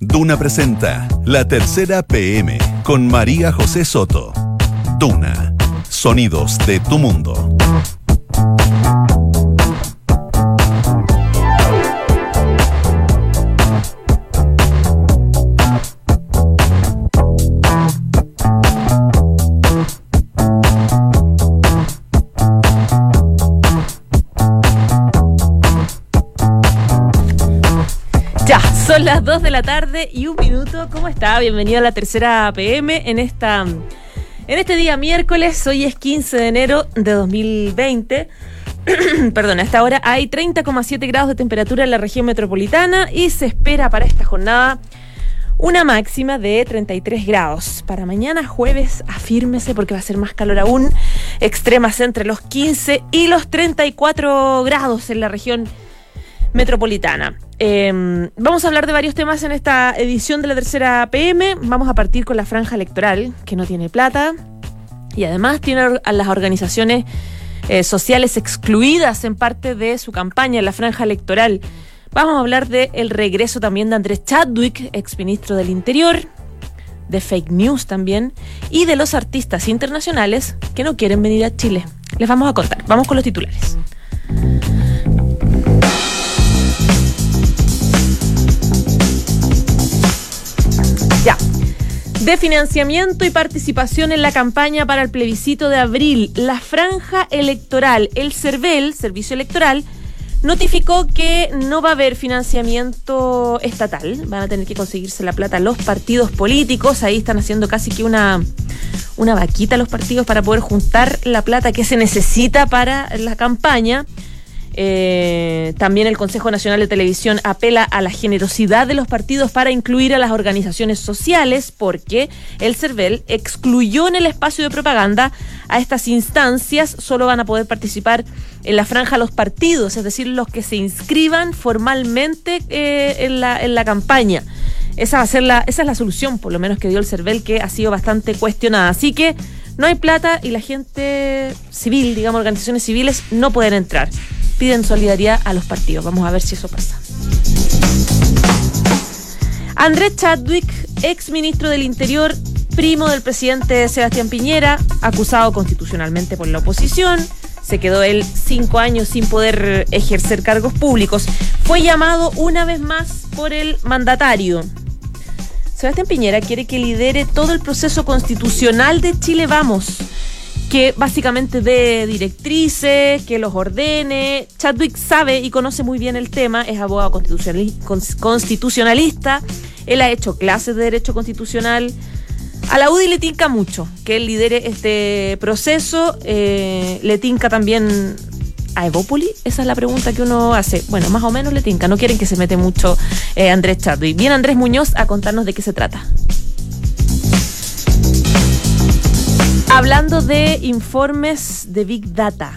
Duna presenta La Tercera PM con María José Soto. Duna. Sonidos de tu mundo. Las 2 de la tarde y un minuto. ¿Cómo está? Bienvenido a la tercera PM en esta en este día miércoles. Hoy es 15 de enero de 2020. Perdón, a esta hora hay 30,7 grados de temperatura en la región metropolitana y se espera para esta jornada una máxima de 33 grados. Para mañana jueves, afírmese porque va a ser más calor aún. Extremas entre los 15 y los 34 grados en la región metropolitana. Eh, vamos a hablar de varios temas en esta edición de la tercera PM. Vamos a partir con la franja electoral, que no tiene plata y además tiene a las organizaciones eh, sociales excluidas en parte de su campaña en la franja electoral. Vamos a hablar del regreso también de Andrés Chadwick, exministro del Interior, de fake news también, y de los artistas internacionales que no quieren venir a Chile. Les vamos a contar. Vamos con los titulares. De financiamiento y participación en la campaña para el plebiscito de abril, la franja electoral, el CERVEL, Servicio Electoral, notificó que no va a haber financiamiento estatal, van a tener que conseguirse la plata los partidos políticos, ahí están haciendo casi que una, una vaquita los partidos para poder juntar la plata que se necesita para la campaña. Eh, también el Consejo Nacional de Televisión apela a la generosidad de los partidos para incluir a las organizaciones sociales porque el CERVEL excluyó en el espacio de propaganda a estas instancias, solo van a poder participar en la franja los partidos, es decir, los que se inscriban formalmente eh, en, la, en la campaña. Esa va a ser la, esa es la solución, por lo menos que dio el CERVEL, que ha sido bastante cuestionada. Así que no hay plata y la gente civil, digamos, organizaciones civiles, no pueden entrar piden solidaridad a los partidos. Vamos a ver si eso pasa. Andrés Chadwick, ex ministro del Interior, primo del presidente Sebastián Piñera, acusado constitucionalmente por la oposición, se quedó él cinco años sin poder ejercer cargos públicos, fue llamado una vez más por el mandatario. Sebastián Piñera quiere que lidere todo el proceso constitucional de Chile Vamos que básicamente dé directrices, que los ordene. Chadwick sabe y conoce muy bien el tema, es abogado constitucionalista, él ha hecho clases de derecho constitucional. A la UDI le tinca mucho que él lidere este proceso, eh, le tinca también a Evópoli, esa es la pregunta que uno hace. Bueno, más o menos le tinca, no quieren que se mete mucho eh, Andrés Chadwick. Viene Andrés Muñoz a contarnos de qué se trata. Hablando de informes de Big Data,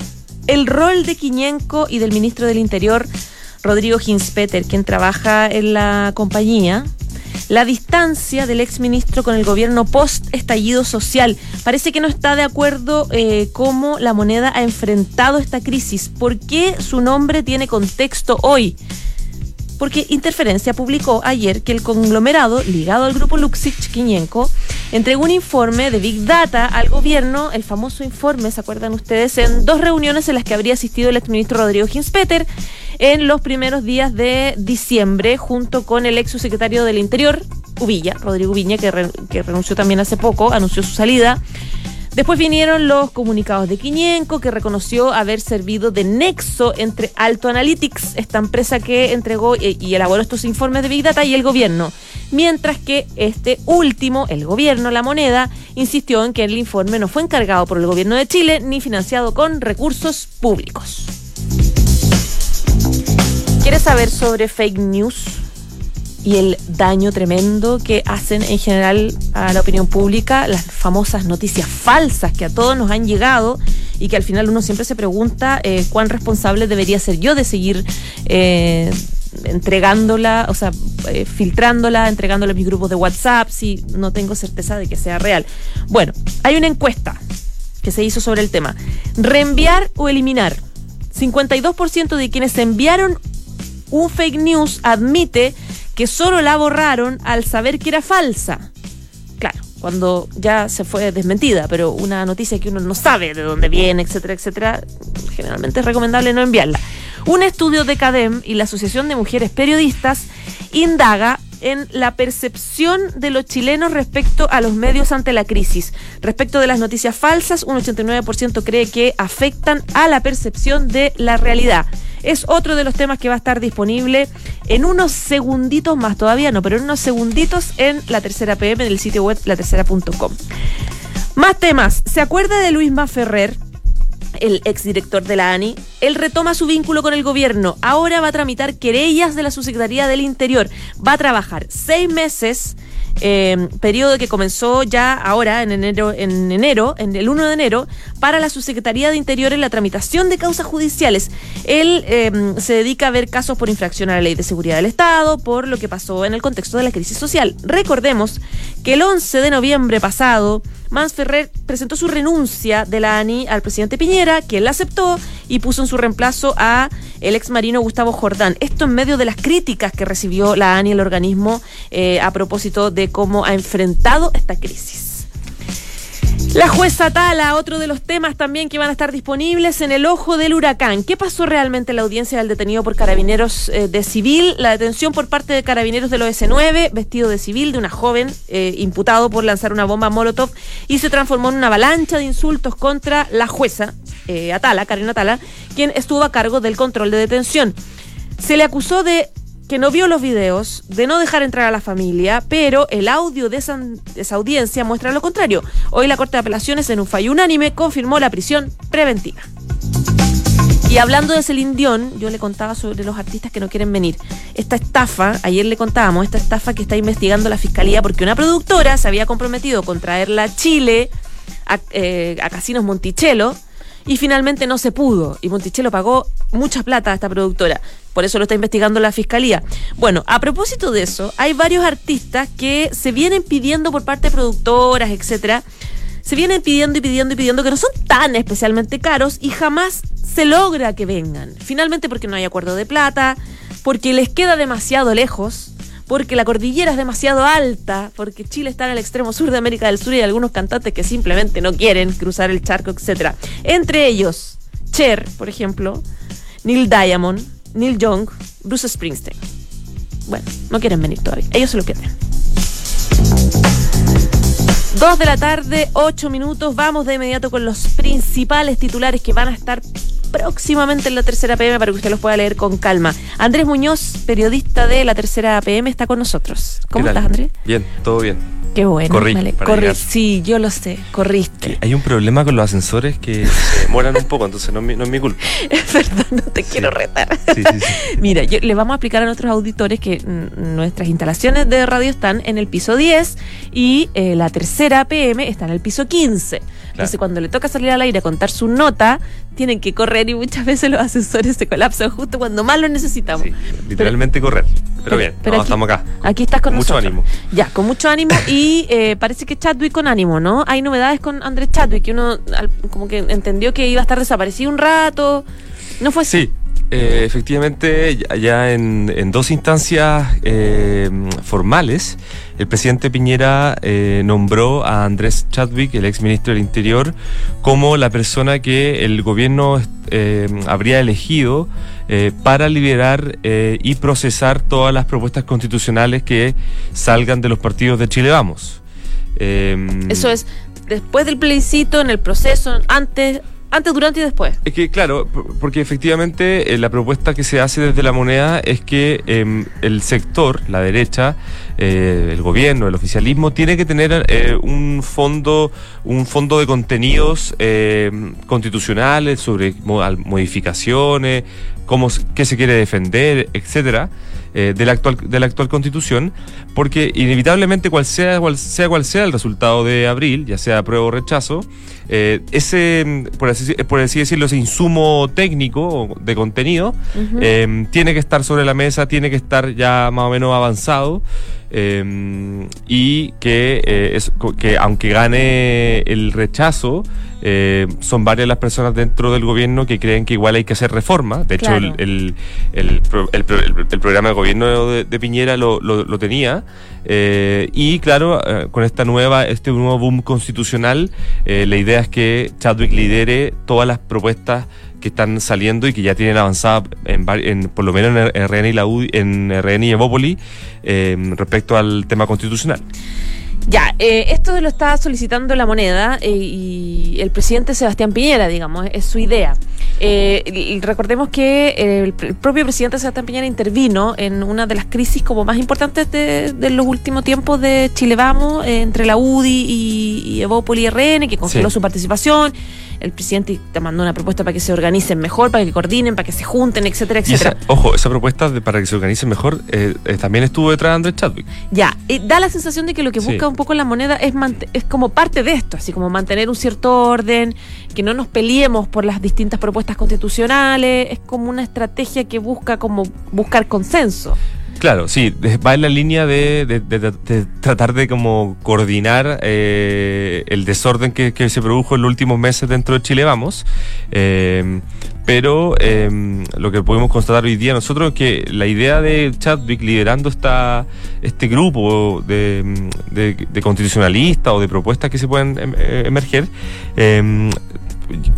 el rol de Quiñenco y del ministro del Interior, Rodrigo Hinspeter, quien trabaja en la compañía, la distancia del exministro con el gobierno post-estallido social. Parece que no está de acuerdo eh, cómo la moneda ha enfrentado esta crisis. ¿Por qué su nombre tiene contexto hoy? porque Interferencia publicó ayer que el conglomerado ligado al grupo Luxich Quiñenco entregó un informe de Big Data al gobierno, el famoso informe, ¿se acuerdan ustedes? En dos reuniones en las que habría asistido el exministro Rodrigo Ginspeter en los primeros días de diciembre, junto con el ex del Interior, Uvilla, Rodrigo Viña, que, que renunció también hace poco, anunció su salida. Después vinieron los comunicados de Quiñenco, que reconoció haber servido de nexo entre Alto Analytics, esta empresa que entregó y elaboró estos informes de Big Data, y el gobierno. Mientras que este último, el gobierno, la moneda, insistió en que el informe no fue encargado por el gobierno de Chile ni financiado con recursos públicos. ¿Quieres saber sobre fake news? Y el daño tremendo que hacen en general a la opinión pública, las famosas noticias falsas que a todos nos han llegado y que al final uno siempre se pregunta eh, cuán responsable debería ser yo de seguir eh, entregándola, o sea, eh, filtrándola, entregándola a mis grupos de WhatsApp si no tengo certeza de que sea real. Bueno, hay una encuesta que se hizo sobre el tema. Reenviar o eliminar. 52% de quienes enviaron un fake news admite que solo la borraron al saber que era falsa. Claro, cuando ya se fue desmentida, pero una noticia que uno no sabe de dónde viene, etcétera, etcétera, generalmente es recomendable no enviarla. Un estudio de CADEM y la Asociación de Mujeres Periodistas indaga en la percepción de los chilenos respecto a los medios ante la crisis. Respecto de las noticias falsas, un 89% cree que afectan a la percepción de la realidad. Es otro de los temas que va a estar disponible en unos segunditos más, todavía no, pero en unos segunditos en la tercera PM del sitio web latercera.com. Más temas. ¿Se acuerda de Luis Ferrer? el exdirector de la ANI, él retoma su vínculo con el gobierno. Ahora va a tramitar querellas de la Subsecretaría del Interior. Va a trabajar seis meses eh, periodo que comenzó ya ahora en enero, en enero, en el 1 de enero, para la Subsecretaría de Interior en la tramitación de causas judiciales. Él em, se dedica a ver casos por infracción a la ley de seguridad del Estado, por lo que pasó en el contexto de la crisis social. Recordemos que el 11 de noviembre pasado, Mans Ferrer presentó su renuncia de la ANI al presidente Piñera, quien la aceptó y puso en su reemplazo a el ex marino Gustavo Jordán. Esto en medio de las críticas que recibió la ANI, el organismo, eh, a propósito de cómo ha enfrentado esta crisis. La jueza Tala, otro de los temas también que van a estar disponibles en el ojo del huracán. ¿Qué pasó realmente en la audiencia del detenido por carabineros eh, de civil? La detención por parte de carabineros del OS9, vestido de civil, de una joven eh, imputado por lanzar una bomba Molotov y se transformó en una avalancha de insultos contra la jueza eh, Atala, Karen Atala, quien estuvo a cargo del control de detención. Se le acusó de que no vio los videos, de no dejar entrar a la familia, pero el audio de esa, audiencia muestra lo contrario. Hoy la Corte de Apelaciones, en un fallo unánime, confirmó la prisión preventiva. Y hablando de Celine Dion, yo le contaba sobre los artistas que no quieren venir. Esta estafa, ayer le contábamos, esta estafa que está investigando la fiscalía porque una productora se había comprometido con traerla a Chile, a, eh, a Casinos Monticello, y finalmente no se pudo. Y Monticello pagó mucha plata a esta productora. Por eso lo está investigando la fiscalía. Bueno, a propósito de eso, hay varios artistas que se vienen pidiendo por parte de productoras, etcétera. Se vienen pidiendo y pidiendo y pidiendo que no son tan especialmente caros y jamás se logra que vengan. Finalmente porque no hay acuerdo de plata, porque les queda demasiado lejos porque la cordillera es demasiado alta, porque Chile está en el extremo sur de América del Sur y hay algunos cantantes que simplemente no quieren cruzar el charco, etc. Entre ellos, Cher, por ejemplo, Neil Diamond, Neil Young, Bruce Springsteen. Bueno, no quieren venir todavía. Ellos se lo pierden. Dos de la tarde, ocho minutos. Vamos de inmediato con los principales titulares que van a estar próximamente en la tercera PM para que usted los pueda leer con calma. Andrés Muñoz, periodista de la tercera PM, está con nosotros. ¿Cómo estás, Andrés? Bien, todo bien. Qué bueno. Corrí, Corrí. Sí, yo lo sé, corriste. hay un problema con los ascensores que se demoran un poco, entonces no es mi, no es mi culpa. Es verdad, no te quiero retar. Sí, sí, Mira, yo, le vamos a explicar a nuestros auditores que nuestras instalaciones de radio están en el piso 10 y eh, la tercera PM está en el piso 15. Entonces, cuando le toca salir al aire a contar su nota, tienen que correr y muchas veces los ascensores se colapsan justo cuando más lo necesitamos. literalmente correr. Pero, bien, estamos acá. Aquí estás con, mucho ánimo. Ya, con mucho ánimo y eh, parece que Chadwick con ánimo, ¿no? Hay novedades con Andrés Chadwick, que uno como que entendió que iba a estar desaparecido un rato. ¿No fue así? Sí, eh, efectivamente, ya en, dos instancias eh, formales, el presidente Piñera eh, nombró a Andrés Chadwick, el ex ministro del Interior, como la persona que el gobierno habría elegido para liberar y procesar todas las propuestas constitucionales que salgan de los partidos de Chile Vamos. Eso es después del plebiscito, en el proceso, antes, antes, durante y después. Es que, claro, porque efectivamente eh, la propuesta que se hace desde la moneda es que em, el sector, la derecha, eh, el gobierno, el oficialismo, tiene que tener eh, un fondo, un fondo de contenidos em, constitucionales sobre modificaciones, cómo, qué se quiere defender, etcétera. De, la actual, de la actual constitución, porque inevitablemente cual sea, cual sea cual sea el resultado de abril, ya sea apruebo o rechazo, eh, ese, por así, por así, decirlo, ese insumo técnico de contenido eh, tiene que estar sobre la mesa, tiene que estar ya más o menos avanzado. Eh, y que, es, que aunque gane el rechazo, eh, son varias las personas dentro del gobierno que creen que igual hay que hacer reforma. De hecho, el, el, el, el, programa de gobierno de, Piñera lo, lo, tenía. Eh, y claro, eh, con esta nueva, este nuevo boom constitucional, la idea es que Chadwick lidere todas las propuestas que están saliendo y que ya tienen avanzada en, en por lo menos en RN y la UDI, en RN y Evópoli respecto al tema constitucional. Ya, eh, esto lo está solicitando la moneda eh, y el presidente Sebastián Piñera, digamos, es su idea. Eh, recordemos que el, propio presidente Sebastián Piñera intervino en una de las crisis como más importantes de, los últimos tiempos de Chile Vamos, entre la UDI y, y Evópoli RN, que congeló su participación el presidente te mandó una propuesta para que se organicen mejor, para que coordinen, para que se junten, etcétera, etcétera. ojo, esa propuesta de, para que se organicen mejor eh, eh, también estuvo detrás de Andrés Chadwick. Ya, da la sensación de que lo que busca un poco la moneda es, es como parte de esto, así como mantener un cierto orden, que no nos peleemos por las distintas propuestas constitucionales, es como una estrategia que busca como buscar consenso. Claro, sí, va en la línea de, tratar de como coordinar eh, el desorden que, se produjo en los últimos meses dentro de Chile Vamos. Eh, pero em, lo que podemos constatar hoy día nosotros es que la idea de Chadwick liderando esta, este grupo de, constitucionalistas o de propuestas que se pueden em, eh, emerger em,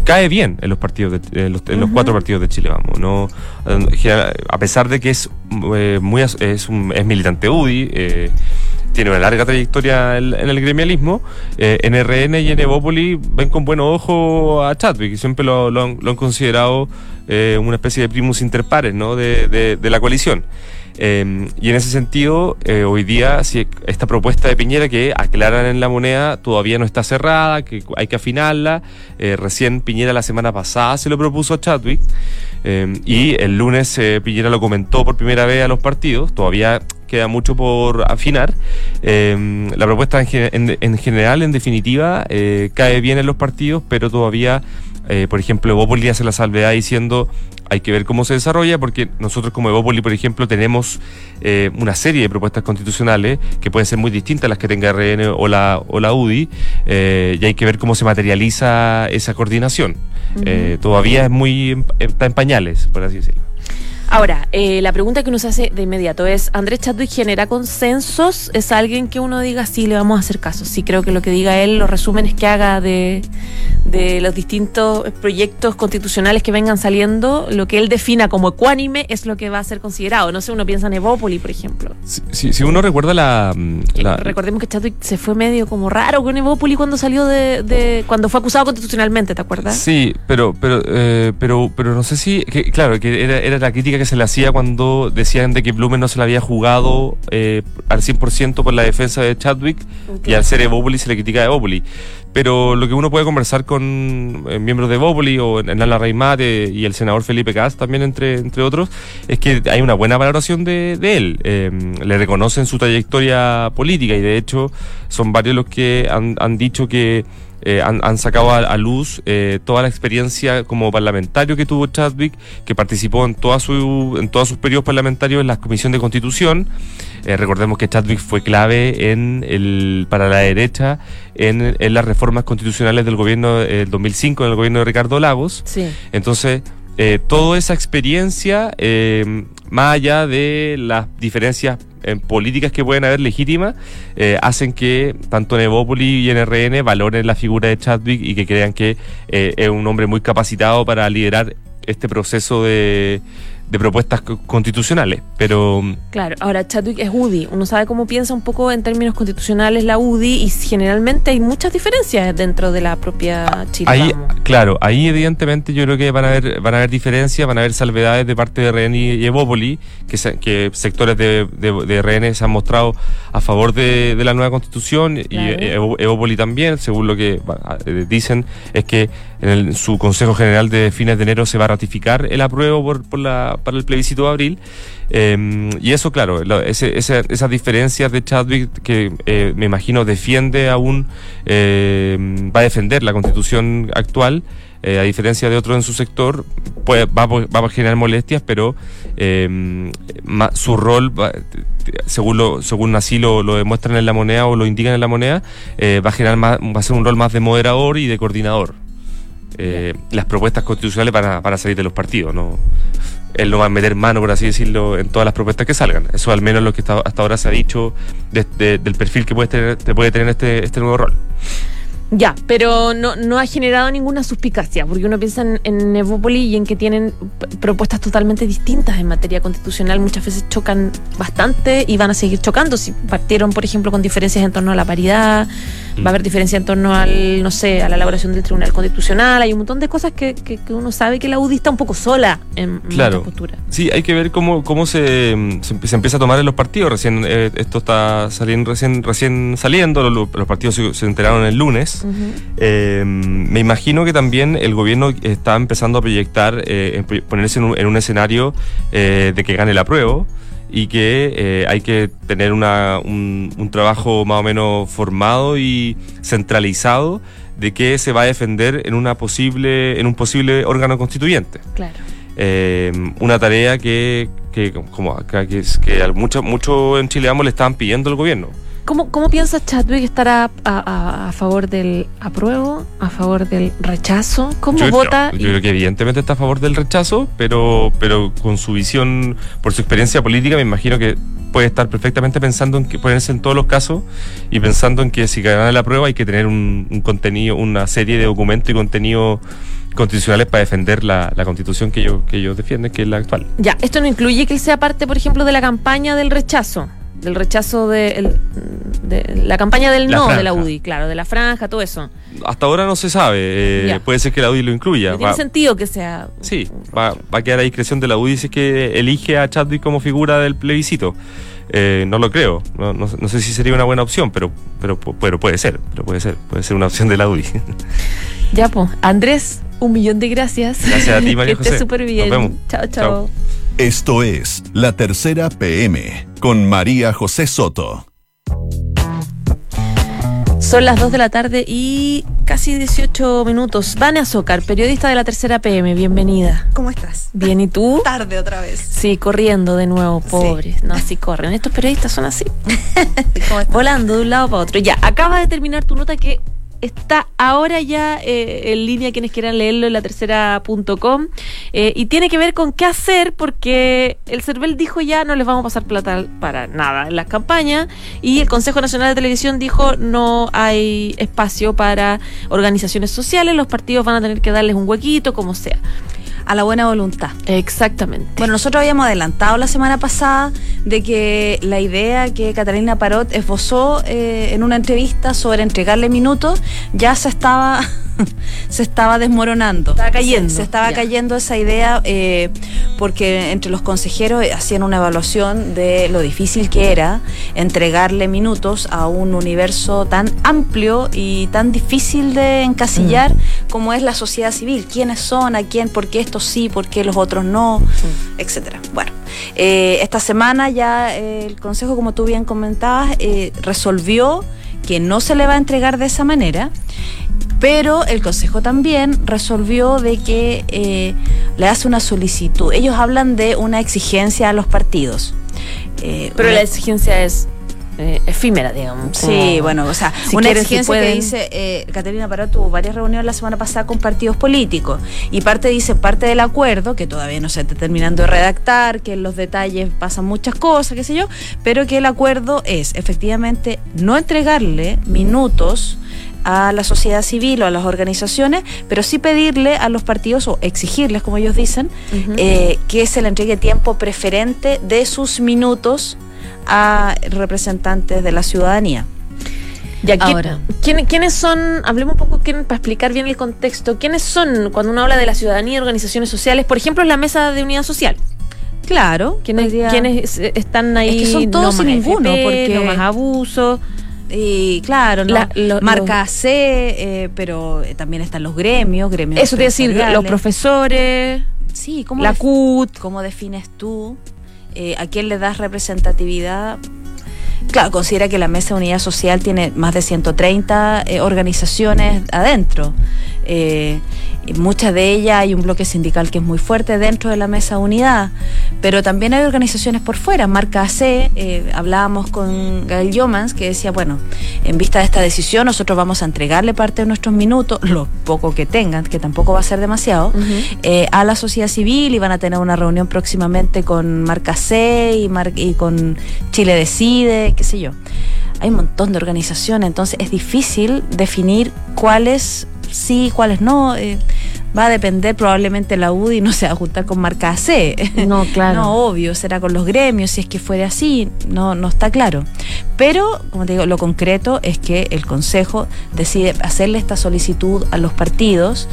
cae bien en los partidos de, los, cuatro partidos de Chile vamos no a pesar de que es eh, muy es, es militante UDI eh, tiene una larga trayectoria en, el gremialismo eh, en RN y en Evópoli ven con buen ojo a Chadwick y siempre lo, han, considerado una especie de primus inter pares ¿no? de, de la coalición Em, y en ese sentido, eh, hoy día, si esta propuesta de Piñera que aclaran en la moneda todavía no está cerrada, que hay que afinarla. Eh, recién Piñera la semana pasada se lo propuso a Chadwick em, y el lunes eh, Piñera lo comentó por primera vez a los partidos. Todavía queda mucho por afinar. Em, la propuesta en, en, general, en definitiva, cae bien en los partidos, pero todavía eh, por ejemplo, Evópoli hace la salvedad diciendo hay que ver cómo se desarrolla, porque nosotros como Evópoli, por ejemplo, tenemos eh, una serie de propuestas constitucionales que pueden ser muy distintas a las que tenga RN o la, o la UDI, eh, y hay que ver cómo se materializa esa coordinación. todavía es muy está en pañales, por así decirlo. Ahora, eh, la pregunta que uno se hace de inmediato es, ¿Andrés Chadwick genera consensos? ¿Es alguien que uno diga, sí, le vamos a hacer caso? Sí, creo que lo que diga él, los resúmenes que haga de, los distintos proyectos constitucionales que vengan saliendo, lo que él defina como ecuánime es lo que va a ser considerado. No sé, uno piensa en Evópoli, por ejemplo. Si, uno recuerda la, Recordemos que Chadwick se fue medio como raro con Evópoli cuando salió de, cuando fue acusado constitucionalmente, ¿te acuerdas? Sí, pero pero eh, pero pero no sé si... claro, que era, era la crítica que se le hacía cuando decían de que Blumen no se le había jugado eh, al 100% por la defensa de Chadwick y al ser Evópoli se le critica a Evópoli. Pero lo que uno puede conversar con eh, miembros de Evópoli o en Ala Raimate y el senador Felipe Cast también, entre, entre otros, es que hay una buena valoración de, él. Em, le reconocen su trayectoria política y de hecho son varios los que han, han dicho que eh, han, sacado a, luz eh, toda la experiencia como parlamentario que tuvo Chadwick, que participó en, toda su, en todos sus periodos parlamentarios en la Comisión de Constitución. Eh, recordemos que Chadwick fue clave en el, para la derecha en, en las reformas constitucionales del gobierno del 2005, en el gobierno de Ricardo Lagos. Sí. Entonces, toda esa experiencia, más allá de las diferencias en políticas que pueden haber legítimas, eh, hacen que tanto en Evópoli y en RN valoren la figura de Chadwick y que crean que es un hombre muy capacitado para liderar este proceso de, de propuestas constitucionales, pero... Claro, ahora Chadwick es UDI, uno sabe cómo piensa un poco en términos constitucionales la UDI y generalmente hay muchas diferencias dentro de la propia Chile. Ahí, claro, ahí evidentemente yo creo que van a haber, van a haber diferencias, van a haber salvedades de parte de RN y Evópoli, que, que sectores de, de, RN se han mostrado a favor de, la nueva constitución y Evópoli también, según lo que eh, dicen, es que en su Consejo General de fines de enero se va a ratificar el apruebo por, la, para el plebiscito de abril. Em, y eso, claro, esas diferencias de Chadwick que eh, me imagino defiende aún, eh, va a defender la constitución actual. Eh, a diferencia de otros en su sector, pues, va, va a generar molestias, pero em, su rol, según, lo, según así lo, lo, demuestran en la moneda o lo indican en la moneda, va a generar más, va a ser un rol más de moderador y de coordinador. Eh, las propuestas constitucionales van a, van a salir de los partidos, ¿no? Él no va a meter mano, por así decirlo, en todas las propuestas que salgan. Eso al menos es lo que está- hasta ahora se ha dicho de- de- del perfil que puede tener, te puede tener este, este nuevo rol. Ya, pero no, no ha generado ninguna suspicacia, porque uno piensa en, en y en que tienen propuestas totalmente distintas en materia constitucional. Muchas veces chocan bastante y van a seguir chocando. Si partieron, por ejemplo, con diferencias en torno a la paridad, va a haber diferencia en torno al, no sé, a la elaboración del Tribunal Constitucional. Hay un montón de cosas que, que- que uno sabe que la UDI está un poco sola en, Claro. muchas posturas. Sí, hay que ver cómo, cómo se, se, empie- se empieza a tomar en los partidos. Recién eh, esto está saliendo, recién, recién saliendo, los, los partidos se, se enteraron el lunes. Eh, me imagino que también el gobierno está empezando a proyectar, eh, ponerse en un, en un escenario de que gane la prueba y que eh, hay que tener una, un, un trabajo más o menos formado y centralizado de qué se va a defender en una posible en un posible órgano constituyente Claro. eh, una tarea que, que como acá que, es- que al- mucho, en Chile le estaban pidiendo al gobierno. ¿Cómo, ¿Cómo piensa Chadwick estará a, a- a favor del apruebo, a favor del rechazo? ¿Cómo Yo, vota? yo- yo creo que evidentemente está a favor del rechazo, pero, pero con su visión, por su experiencia política, me imagino que puede estar perfectamente pensando en que ponerse en todos los casos y pensando en que si gana la prueba hay que tener un, un contenido, una serie de documentos y contenidos constitucionales para defender la, la constitución que ellos, que ellos defienden, que es la actual. Ya, esto no incluye que él sea parte, por ejemplo, de la campaña del rechazo, del rechazo de, el- de la campaña del La no de la. UDI, claro, de la franja, todo eso. Hasta ahora no se sabe, eh, puede ser que la UDI lo incluya. No tiene sentido que sea. Sí, va, va a quedar a discreción de la UDI si es que elige a Chadwick como figura del plebiscito. Eh, no lo creo, no, no- no sé si sería una buena opción, pero, pero, pero puede ser, pero puede ser, puede ser una opción de la UDI. Ya, pues, Andrés, un millón de gracias. Gracias a ti, María Que estés súper bien. Nos vemos. Chao, chao. Chao. Esto es La Tercera PM con María José Soto. Son las 2 de la tarde y casi 18 minutos. Vane Azócar, periodista de la tercera PM, bienvenida. ¿Cómo estás? Bien, ¿y tú? Tarde otra vez. Sí, corriendo de nuevo, pobres. No, así corren. Estos periodistas son así. ¿Cómo estás? Volando de un lado para otro. Ya, acaba de terminar tu nota que está ahora ya eh, en línea quienes quieran leerlo en la tercera.com eh, y tiene que ver con qué hacer porque el CERVEL dijo ya no les vamos a pasar plata para nada en las campañas y el Consejo Nacional de Televisión dijo no hay espacio para organizaciones sociales, los partidos van a tener que darles un huequito, como sea. A la buena voluntad. Exactamente. Bueno, nosotros habíamos adelantado la semana pasada de que la idea que Catalina Parot esbozó eh, en una entrevista sobre entregarle minutos ya se estaba se estaba desmoronando. Estaba cayendo, Se, se estaba ya. cayendo esa idea eh, porque entre los consejeros hacían una evaluación de lo difícil que era entregarle minutos a un universo tan amplio y tan difícil de encasillar como es la sociedad civil. ¿Quiénes son? ¿A quién? ¿Por qué estos sí? ¿Por qué los otros no? Etcétera. Bueno, eh, esta semana ya eh, el Consejo, como tú bien comentabas, eh, resolvió que no se le va a entregar de esa manera. Pero el Consejo también resolvió de que eh, le hace una solicitud. Ellos hablan de una exigencia a los partidos. Pero una- la exigencia es eh, efímera, digamos. Sí, como- bueno, o sea, si una quieren, si exigencia que dice, eh, Caterina Parot tuvo varias reuniones la semana pasada con partidos políticos y parte dice, parte del acuerdo, que todavía no se está terminando de redactar, que en los detalles pasan muchas cosas, qué sé yo, pero que el acuerdo es efectivamente no entregarle minutos a la sociedad civil o a las organizaciones, pero sí pedirle a los partidos o exigirles, como ellos dicen, eh, que se le entregue tiempo preferente de sus minutos a representantes de la ciudadanía. Ya, ¿quién- Ahora. ¿quién- ¿quiénes son, hablemos un poco quién- para explicar bien el contexto, quiénes son cuando uno habla de la ciudadanía y organizaciones sociales? Por ejemplo, la mesa de unidad social. Claro, ¿Quiénes, día- quiénes eh, están ahí? Es que son todos no y ninguno, FP, porque- No más abuso. Y claro, ¿no? La- lo- marca C, eh, pero eh, también están los gremios, gremios. Eso te decir, los profesores, Sí, ¿cómo, la CUT. ¿cómo defines tú? Eh, ¿A quién le das representatividad? Claro, considera que la Mesa de Unidad Social tiene más de 130 eh, organizaciones adentro. Eh, muchas de ellas hay un bloque sindical que es muy fuerte dentro de la mesa unidad, pero también hay organizaciones por fuera. Marca AC, eh, hablábamos con Gael Yomans que decía, bueno, en vista de esta decisión nosotros vamos a entregarle parte de nuestros minutos, lo poco que tengan, que tampoco va a ser demasiado, eh, a la sociedad civil y van a tener una reunión próximamente con Marca C y, y con Chile Decide, qué sé yo. Hay un montón de organizaciones, entonces es difícil definir cuáles sí, cuáles no. Eh, va a depender probablemente la UDI no se va a juntar con marca C. No, claro. no, obvio, será con los gremios, si es que fuera así, no, no está claro. Pero, como te digo, lo concreto es que el Consejo decide hacerle esta solicitud a los partidos,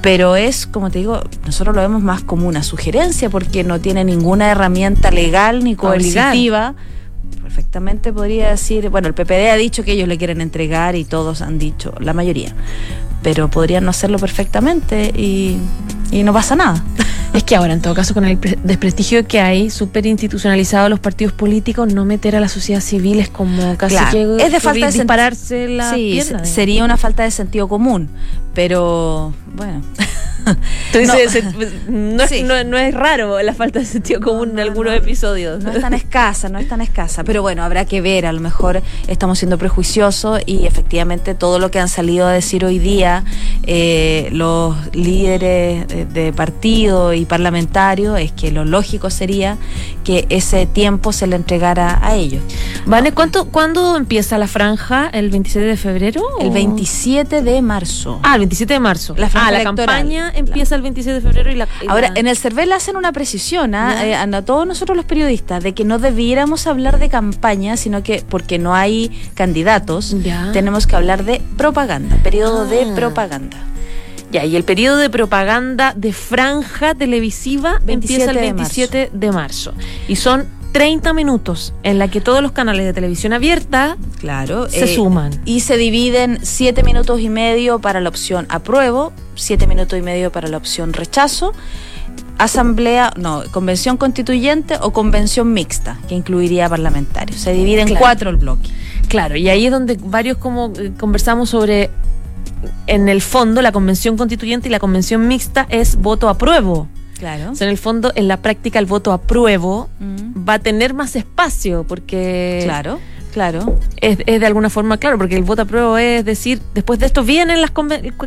pero es, como te digo, nosotros lo vemos más como una sugerencia porque no tiene ninguna herramienta legal ni coercitiva perfectamente podría decir, bueno, el PPD ha dicho que ellos le quieren entregar y todos han dicho, la mayoría, pero podrían no hacerlo perfectamente y, no pasa nada. Es que ahora, en todo caso, con el desprestigio que hay, súper institucionalizado los partidos políticos, no meter a la sociedad civil es como casi que es de falta de dispararse la sí, sería una falta de sentido común, pero bueno. No. no, es raro la falta de sentido común en algunos episodios. No es tan escasa, no es tan escasa. Pero bueno, habrá que ver. A lo mejor estamos siendo prejuiciosos y efectivamente todo lo que han salido a decir hoy día eh, los líderes de partido y parlamentarios es que lo lógico sería que ese tiempo se le entregara a ellos. Vale, ¿cuánto, ¿cuándo empieza la franja? ¿El 27 de febrero? El 27 de marzo. Ah, el 27 de marzo. La, ah, la campaña empieza el 26 de febrero y la... Ahora, en el CERVEL hacen una precisión ¿ah? eh, a todos nosotros los periodistas de que no debiéramos hablar de campaña, sino que porque no hay candidatos, tenemos que hablar de propaganda, periodo de ah. propaganda. Ya, y el periodo de propaganda de franja televisiva empieza el 27 de marzo. Y son 30 minutos en la que todos los canales de televisión abierta claro, se eh, suman. Y se dividen 7 minutos y medio para la opción apruebo, 7 minutos y medio para la opción rechazo, asamblea, no, convención constituyente o convención mixta, que incluiría parlamentarios. Se divide en cuatro el bloque. Claro, y ahí es donde varios como eh, conversamos sobre en el fondo la convención constituyente y la convención mixta es voto apruebo. Claro. en el fondo, en la práctica, el voto apruebo mm. va a tener más espacio porque. Claro. Claro. Es, de alguna forma claro, porque el voto apruebo es decir, después de esto vienen las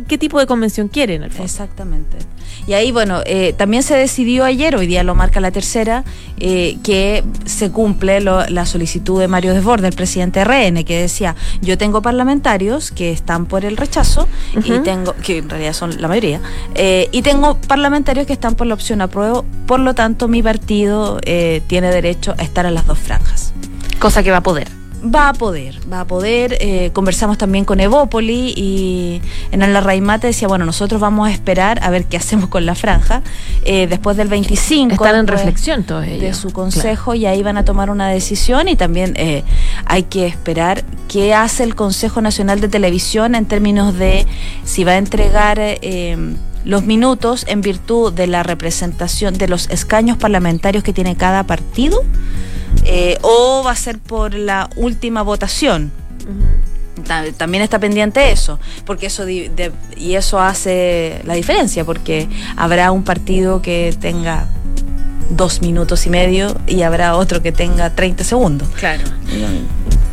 qué tipo de convención quieren. Exactamente. Y ahí, bueno, eh, también se decidió ayer, hoy día lo marca la tercera, eh, que se cumple la solicitud de Mario Desbordes, el presidente RN, que decía, yo tengo parlamentarios que están por el rechazo, y tengo, que en realidad son la mayoría, eh, y tengo parlamentarios que están por la opción apruebo, por lo tanto mi partido tiene derecho a estar en las dos franjas. Cosa que va a poder va a poder, va a poder. Eh, conversamos también con Evópoli y en la Raimate decía, bueno, nosotros vamos a esperar a ver qué hacemos con la franja. Eh, después del 25... Están en reflexión todos ellos. De su consejo y ahí van a tomar una decisión y también eh, hay que esperar qué hace el Consejo Nacional de Televisión en términos de si va a entregar los minutos en virtud de la representación de los escaños parlamentarios que tiene cada partido eh, o va a ser por la última votación. También está pendiente eso, porque eso y eso hace la diferencia, porque habrá un partido que tenga dos minutos y medio y habrá otro que tenga 30 segundos. Claro.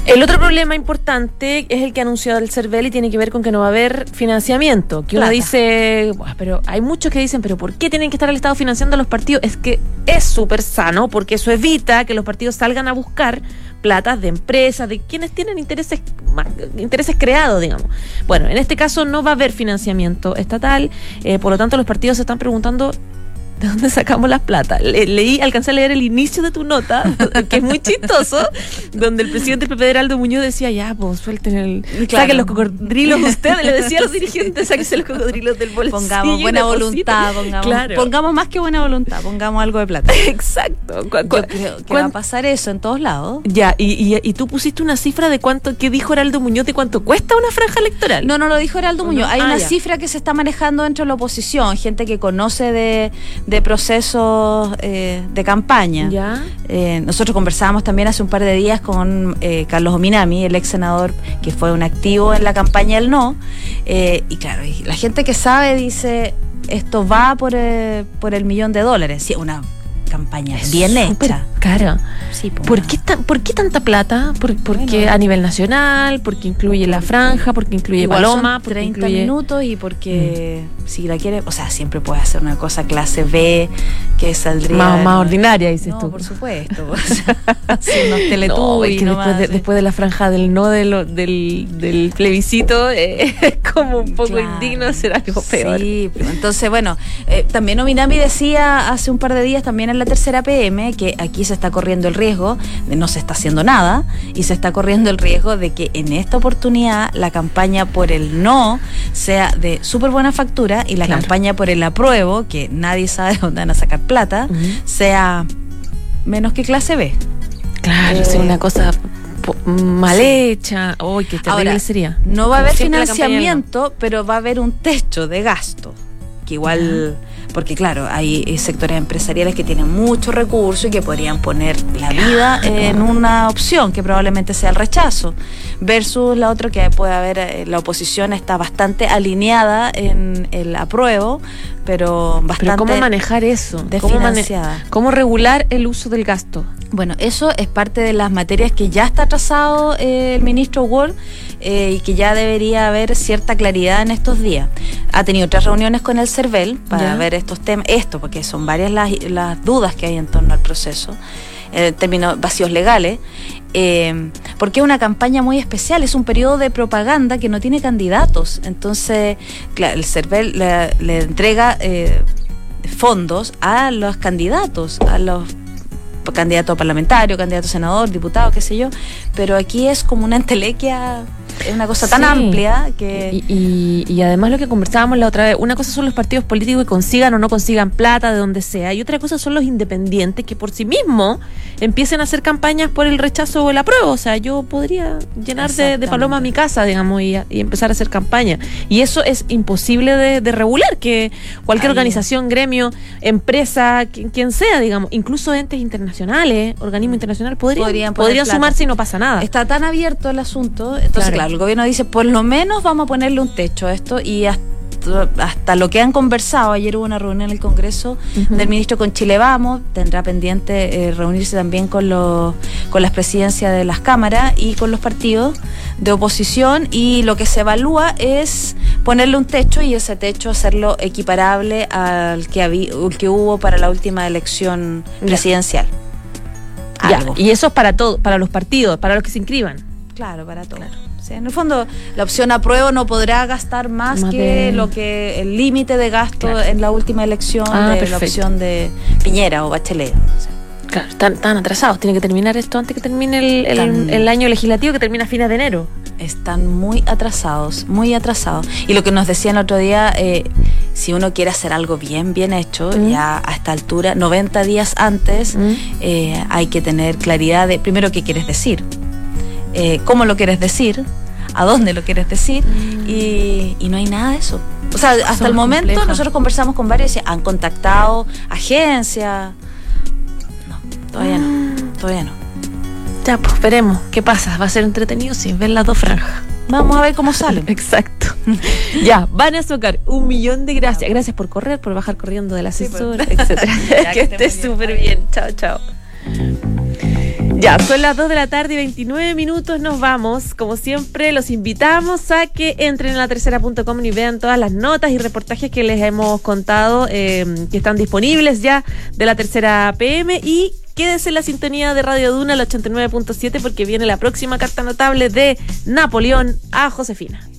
El otro problema importante es el que ha anunciado el CERVEL y tiene que ver con que no va a haber financiamiento. Que uno dice, pero hay muchos que dicen, pero ¿por qué tienen que estar el Estado financiando a los partidos? Es que es súper sano porque eso evita que los partidos salgan a buscar platas de empresas, de quienes tienen intereses, intereses creados, digamos. Bueno, en este caso no va a haber financiamiento estatal, eh, por lo tanto los partidos se están preguntando ¿de dónde sacamos las plata? leí, alcancé a leer el inicio de tu nota, que es muy chistoso, donde el presidente del PP Heraldo Muñoz decía, ya, pues suelten el... Saquen los cocodrilos ustedes, le decía a los dirigentes, sáquense los cocodrilos del bolsillo. Pongamos buena voluntad, pongamos, pongamos más que buena voluntad, pongamos algo de plata. Exacto. ¿Qué va a pasar eso en todos lados. Ya, y, y, tú pusiste una cifra de cuánto, ¿qué dijo Heraldo Muñoz de cuánto cuesta una franja electoral? No, no lo dijo Heraldo Muñoz. Hay ah, una cifra que se está manejando dentro de la oposición, gente que conoce de de procesos eh, de campaña. ¿Ya? Eh, nosotros conversábamos también hace un par de días con eh, Carlos Ominami, el ex senador que fue un activo en la campaña del no. y claro, la gente que sabe dice, esto va por, por el millón de dólares. Sí, una campaña bien Súper hecha. Cara. Sí, po, ¿Por qué, tan- ¿Por qué tanta plata? ¿Por, porque Bueno. a nivel nacional? ¿Porque incluye la franja? ¿Porque incluye Igual Paloma? son ¿Porque 30 incluye... minutos y porque si la quiere, o sea, siempre puede hacer una cosa clase B que saldría Más, más ordinaria, dices No, tú. por supuesto. o sea, unos No, es que después de, después de la franja del no de lo- del, del plebiscito eh, es como un poco Claro. indigno ser algo peor. Sí, pero entonces, bueno, eh, también Ominami decía hace un par de días, también en la tercera PM, que aquí se está corriendo el riesgo, de no se está haciendo nada, y se está corriendo el riesgo de que en esta oportunidad la campaña por el no sea de súper buena factura y la Claro. campaña por el apruebo, que nadie sabe dónde van a sacar plata, sea menos que clase B. Claro, Eh, sí, una cosa po- mal sí. hecha. Uy, qué terrible Ahora, sería. No va a haber la no. financiamiento, pero va a haber un techo de gasto. Que igual, porque claro, hay eh, sectores empresariales que tienen muchos recursos y que podrían poner la vida en una opción que probablemente sea el rechazo, versus la otra que puede haber, eh, la oposición está bastante alineada en el apruebo, pero bastante... Pero ¿cómo manejar eso? ¿Cómo, mane- desfinanciada. ¿Cómo regular el uso del gasto? Bueno, eso es parte de las materias que ya está trazado eh, el ministro Ward eh, y que ya debería haber cierta claridad en estos días. Ha tenido tres reuniones con el CERVEL para Ya. ver estos temas, esto, porque son varias las, las dudas que hay en torno al proceso, en términos vacíos legales, eh, porque es una campaña muy especial, es un periodo de propaganda que no tiene candidatos. Entonces, claro, el CERVEL le, le entrega eh, fondos a los candidatos, a los candidato parlamentario, candidato a senador, diputado, qué sé yo, pero aquí es como una entelequia, es una cosa tan Sí. amplia que... Y, y- y además lo que conversábamos la otra vez, una cosa son los partidos políticos que consigan o no consigan plata de donde sea, y otra cosa son los independientes que por sí mismos empiecen a hacer campañas por el rechazo o el apruebo. O sea, yo podría llenar de, paloma mi casa, digamos, y, y empezar a hacer campaña. Y eso es imposible de, de regular, que cualquier Ahí. organización, gremio, empresa, quien, quien sea, digamos, incluso entes internacionales, organismos internacionales, podrían, Podrían sumarse y no pasa nada. Está tan abierto el asunto, entonces Claro. claro. el gobierno dice, por lo menos vamos a ponerle un techo a esto y hasta, hasta lo que han conversado, ayer hubo una reunión en el Congreso del ministro con Chile Vamos, tendrá pendiente eh, reunirse también con, los, con las presidencias de las cámaras y con los partidos de oposición y lo que se evalúa es ponerle un techo y ese techo hacerlo equiparable al que, habí- al que hubo para la última elección presidencial. Algo. y eso es para todo, para los partidos, para los que se inscriban. Claro, para todo. O sea, en el fondo, la opción apruebo no podrá gastar más, Más que de- lo que el límite de gasto Claro. en la última elección Ah, de la opción de Piñera o Bachelet. O sea, Claro, están, están atrasados. Tiene que terminar esto antes que termine el, el año legislativo que termina a fines de enero. Están muy atrasados, muy atrasados. Y lo que nos decían el otro día, eh, si uno quiere hacer algo bien, bien hecho, Mm. ya a esta altura, 90 días antes, Mm. eh, hay que tener claridad de, primero, qué quieres decir, eh, cómo lo quieres decir, a dónde lo quieres decir, y, y no hay nada de eso. O sea, hasta Son el momento complejas. nosotros conversamos con varios y han contactado agencias. No, todavía no, todavía no. Ya, pues veremos qué pasa. Va a ser entretenido sin ver las dos franjas. Vamos a ver cómo salen. Exacto. ya, van a socar un millón de gracias. Gracias por correr, por bajar corriendo Sí, asesor, pues. etcétera. Que esté súper bien. Chao, chao. Ya, son las 2 de la tarde y 29 minutos, nos vamos. Como siempre, los invitamos a que entren en la tercera.com y vean todas las notas y reportajes que les hemos contado, eh, que están disponibles ya de la tercera PM. Y quédese en la sintonía de Radio Duna, el 89.7, porque viene la próxima carta notable de Napoleón a Josefina.